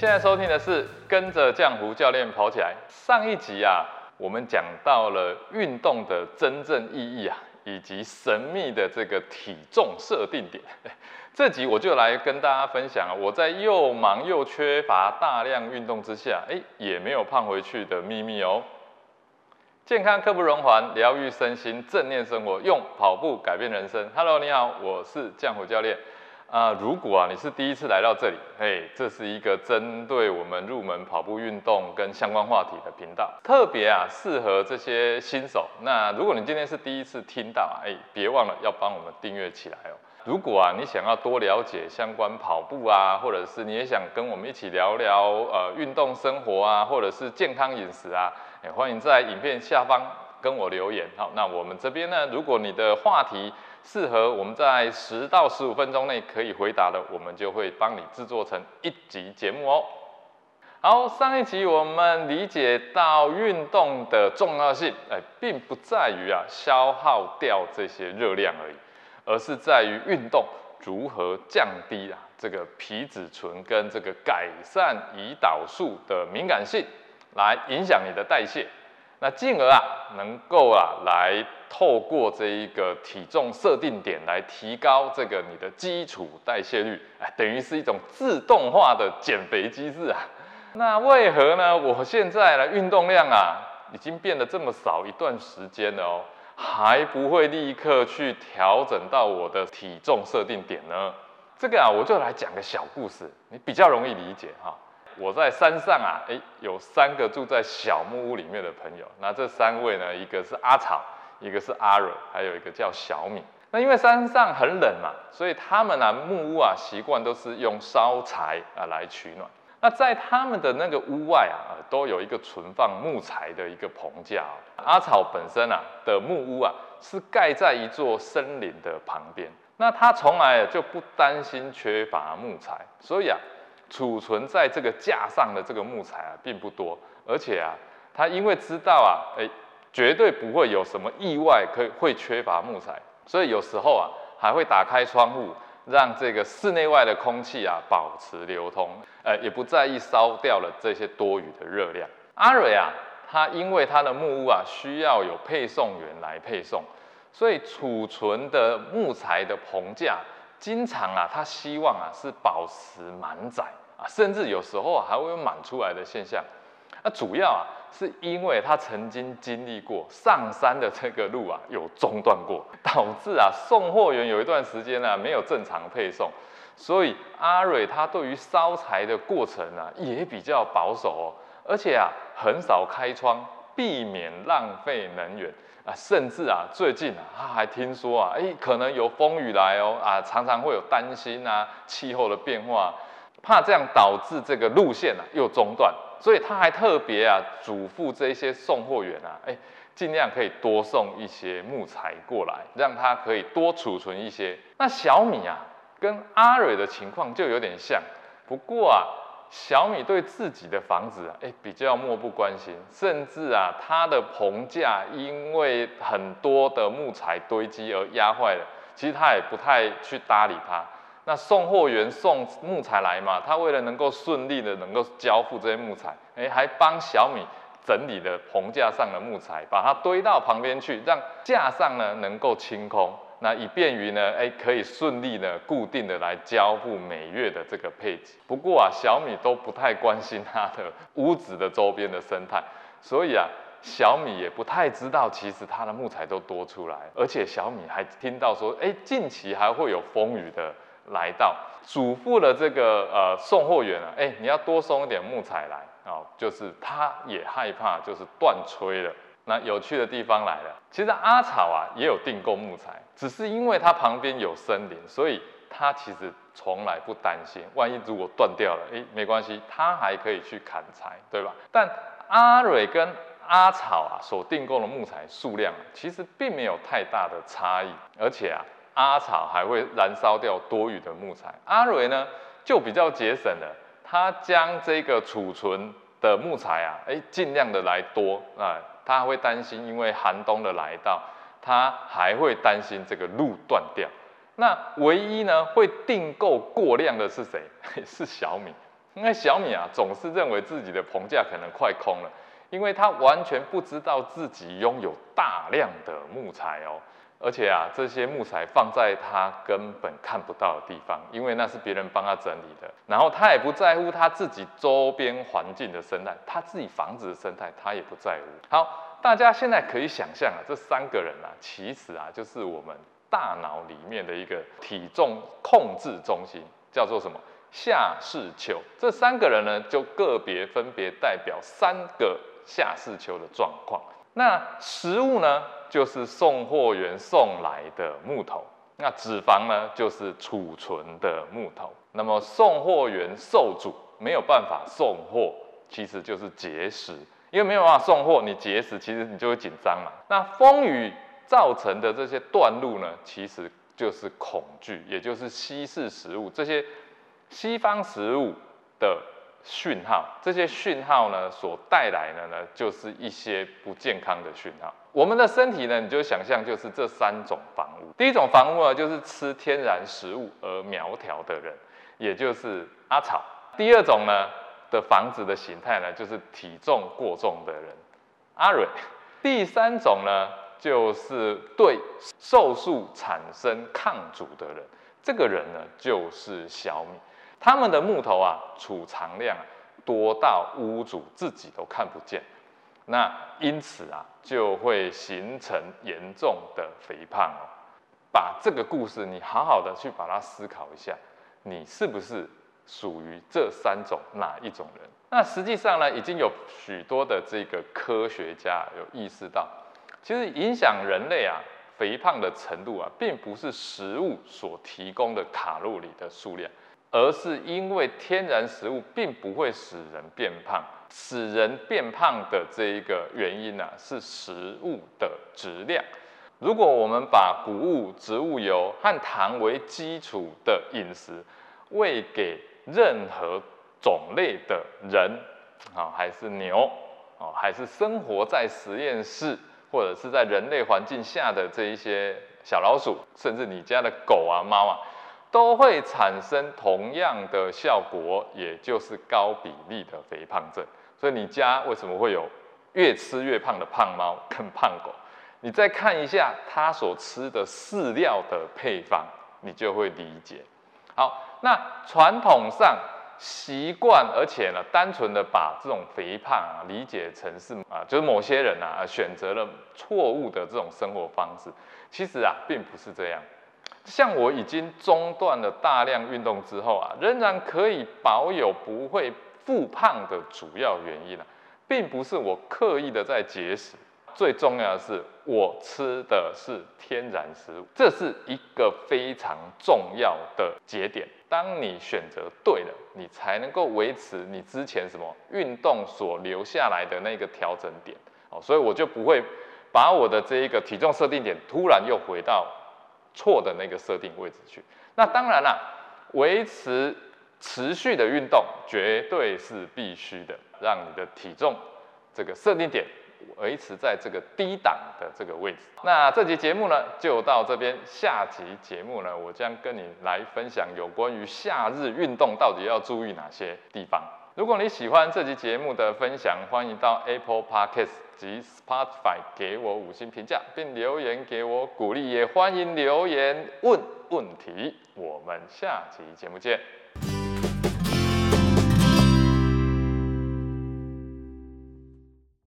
现在收听的是跟着浆糊教练跑起来。上一集啊，我们讲到了运动的真正意义啊，以及神秘的这个体重设定点。这集我就来跟大家分享啊，我在又忙又缺乏大量运动之下，哎，也没有胖回去的秘密哦。健康刻不容缓，疗愈身心，正念生活，用跑步改变人生。Hello，你好，我是浆糊教练。啊，如果啊你是第一次来到这里，嘿，这是一个针对我们入门跑步运动跟相关话题的频道，特别啊适合这些新手。那如果你今天是第一次听到，哎，别忘了要帮我们订阅起来哦。如果啊你想要多了解相关跑步啊，或者是你也想跟我们一起聊聊呃运动生活啊，或者是健康饮食啊，也欢迎在影片下方跟我留言。好，那我们这边呢，如果你的话题，适合我们在十到十五分钟内可以回答的，我们就会帮你制作成一集节目哦。好，上一集我们理解到运动的重要性，哎，并不在于啊消耗掉这些热量而已，而是在于运动如何降低啊这个皮质醇跟这个改善胰岛素的敏感性，来影响你的代谢。那进而啊，能够啊，来透过这一个体重设定点来提高这个你的基础代谢率，哎，等于是一种自动化的减肥机制啊。那为何呢？我现在呢运动量啊，已经变得这么少一段时间了哦，还不会立刻去调整到我的体重设定点呢？这个啊，我就来讲个小故事，你比较容易理解哈。我在山上啊，诶，有三个住在小木屋里面的朋友。那这三位呢，一个是阿草，一个是阿蕊，还有一个叫小米。那因为山上很冷嘛，所以他们啊木屋啊习惯都是用烧柴啊来取暖。那在他们的那个屋外啊，都有一个存放木材的一个棚架。阿草本身啊的木屋啊是盖在一座森林的旁边，那他从来就不担心缺乏木材，所以啊。储存在这个架上的这个木材啊，并不多，而且啊，他因为知道啊，哎，绝对不会有什么意外，可以会缺乏木材，所以有时候啊，还会打开窗户，让这个室内外的空气啊保持流通，呃，也不在意烧掉了这些多余的热量。阿蕊啊，他因为他的木屋啊需要有配送员来配送，所以储存的木材的棚架。经常啊，他希望啊是保持满载啊，甚至有时候啊还会有满出来的现象。那主要啊是因为他曾经经历过上山的这个路啊有中断过，导致啊送货员有一段时间呢没有正常配送，所以阿蕊他对于烧柴的过程啊也比较保守哦，而且啊很少开窗，避免浪费能源。啊，甚至啊，最近啊，他还听说啊，哎，可能有风雨来哦，啊，常常会有担心啊，气候的变化，怕这样导致这个路线啊又中断，所以他还特别啊嘱咐这些送货员啊，哎，尽量可以多送一些木材过来，让他可以多储存一些。那小米啊，跟阿蕊的情况就有点像，不过啊。小米对自己的房子啊，哎，比较漠不关心，甚至啊，它的棚架因为很多的木材堆积而压坏了，其实他也不太去搭理它。那送货员送木材来嘛，他为了能够顺利的能够交付这些木材，哎，还帮小米整理的棚架上的木材，把它堆到旁边去，让架上呢能够清空。那以便于呢，哎，可以顺利的固定的来交付每月的这个配置。不过啊，小米都不太关心它的屋子的周边的生态，所以啊，小米也不太知道其实它的木材都多出来，而且小米还听到说，哎，近期还会有风雨的来到，嘱咐了这个呃送货员啊，哎，你要多送一点木材来啊，就是他也害怕就是断炊了。那有趣的地方来了，其实阿草啊也有订购木材，只是因为它旁边有森林，所以它其实从来不担心，万一如果断掉了，诶，没关系，它还可以去砍柴，对吧？但阿蕊跟阿草啊所订购的木材数量其实并没有太大的差异，而且啊，阿草还会燃烧掉多余的木材，阿蕊呢就比较节省了，他将这个储存的木材啊，诶，尽量的来多啊。他会担心，因为寒冬的来到，他还会担心这个路断掉。那唯一呢会订购过量的是谁？是小米。因为小米啊总是认为自己的棚架可能快空了，因为他完全不知道自己拥有大量的木材哦。而且啊，这些木材放在他根本看不到的地方，因为那是别人帮他整理的。然后他也不在乎他自己周边环境的生态，他自己房子的生态他也不在乎。好，大家现在可以想象啊，这三个人啊，其实啊就是我们大脑里面的一个体重控制中心，叫做什么下视丘。这三个人呢，就个别分别代表三个下视丘的状况。那食物呢？就是送货员送来的木头，那脂肪呢？就是储存的木头。那么送货员受阻，没有办法送货，其实就是节食，因为没有办法送货，你节食，其实你就会紧张嘛。那风雨造成的这些断路呢，其实就是恐惧，也就是西式食物这些西方食物的。讯号，这些讯号呢，所带来的呢，就是一些不健康的讯号。我们的身体呢，你就想象就是这三种房屋。第一种房屋呢，就是吃天然食物而苗条的人，也就是阿草。第二种呢的房子的形态呢，就是体重过重的人，阿蕊。第三种呢，就是对瘦素产生抗阻的人，这个人呢，就是小米。他们的木头啊，储藏量多到屋主自己都看不见，那因此啊，就会形成严重的肥胖哦。把这个故事你好好的去把它思考一下，你是不是属于这三种哪一种人？那实际上呢，已经有许多的这个科学家有意识到，其实影响人类啊肥胖的程度啊，并不是食物所提供的卡路里的数量。而是因为天然食物并不会使人变胖，使人变胖的这一个原因呢，是食物的质量。如果我们把谷物、植物油和糖为基础的饮食喂给任何种类的人，啊，还是牛，哦，还是生活在实验室或者是在人类环境下的这一些小老鼠，甚至你家的狗啊、猫啊。都会产生同样的效果，也就是高比例的肥胖症。所以你家为什么会有越吃越胖的胖猫跟胖狗？你再看一下它所吃的饲料的配方，你就会理解。好，那传统上习惯，而且呢，单纯的把这种肥胖啊理解成是啊，就是某些人啊选择了错误的这种生活方式。其实啊，并不是这样。像我已经中断了大量运动之后啊，仍然可以保有不会复胖的主要原因啊，并不是我刻意的在节食，最重要的是我吃的是天然食物，这是一个非常重要的节点。当你选择对了，你才能够维持你之前什么运动所留下来的那个调整点哦，所以我就不会把我的这一个体重设定点突然又回到。错的那个设定位置去，那当然了，维持持续的运动绝对是必须的，让你的体重这个设定点维持在这个低档的这个位置。那这集节目呢就到这边，下集节目呢我将跟你来分享有关于夏日运动到底要注意哪些地方。如果你喜欢这集节目的分享，欢迎到 Apple Podcast 及 Spotify 给我五星评价，并留言给我鼓励，也欢迎留言问问题。我们下期节目见。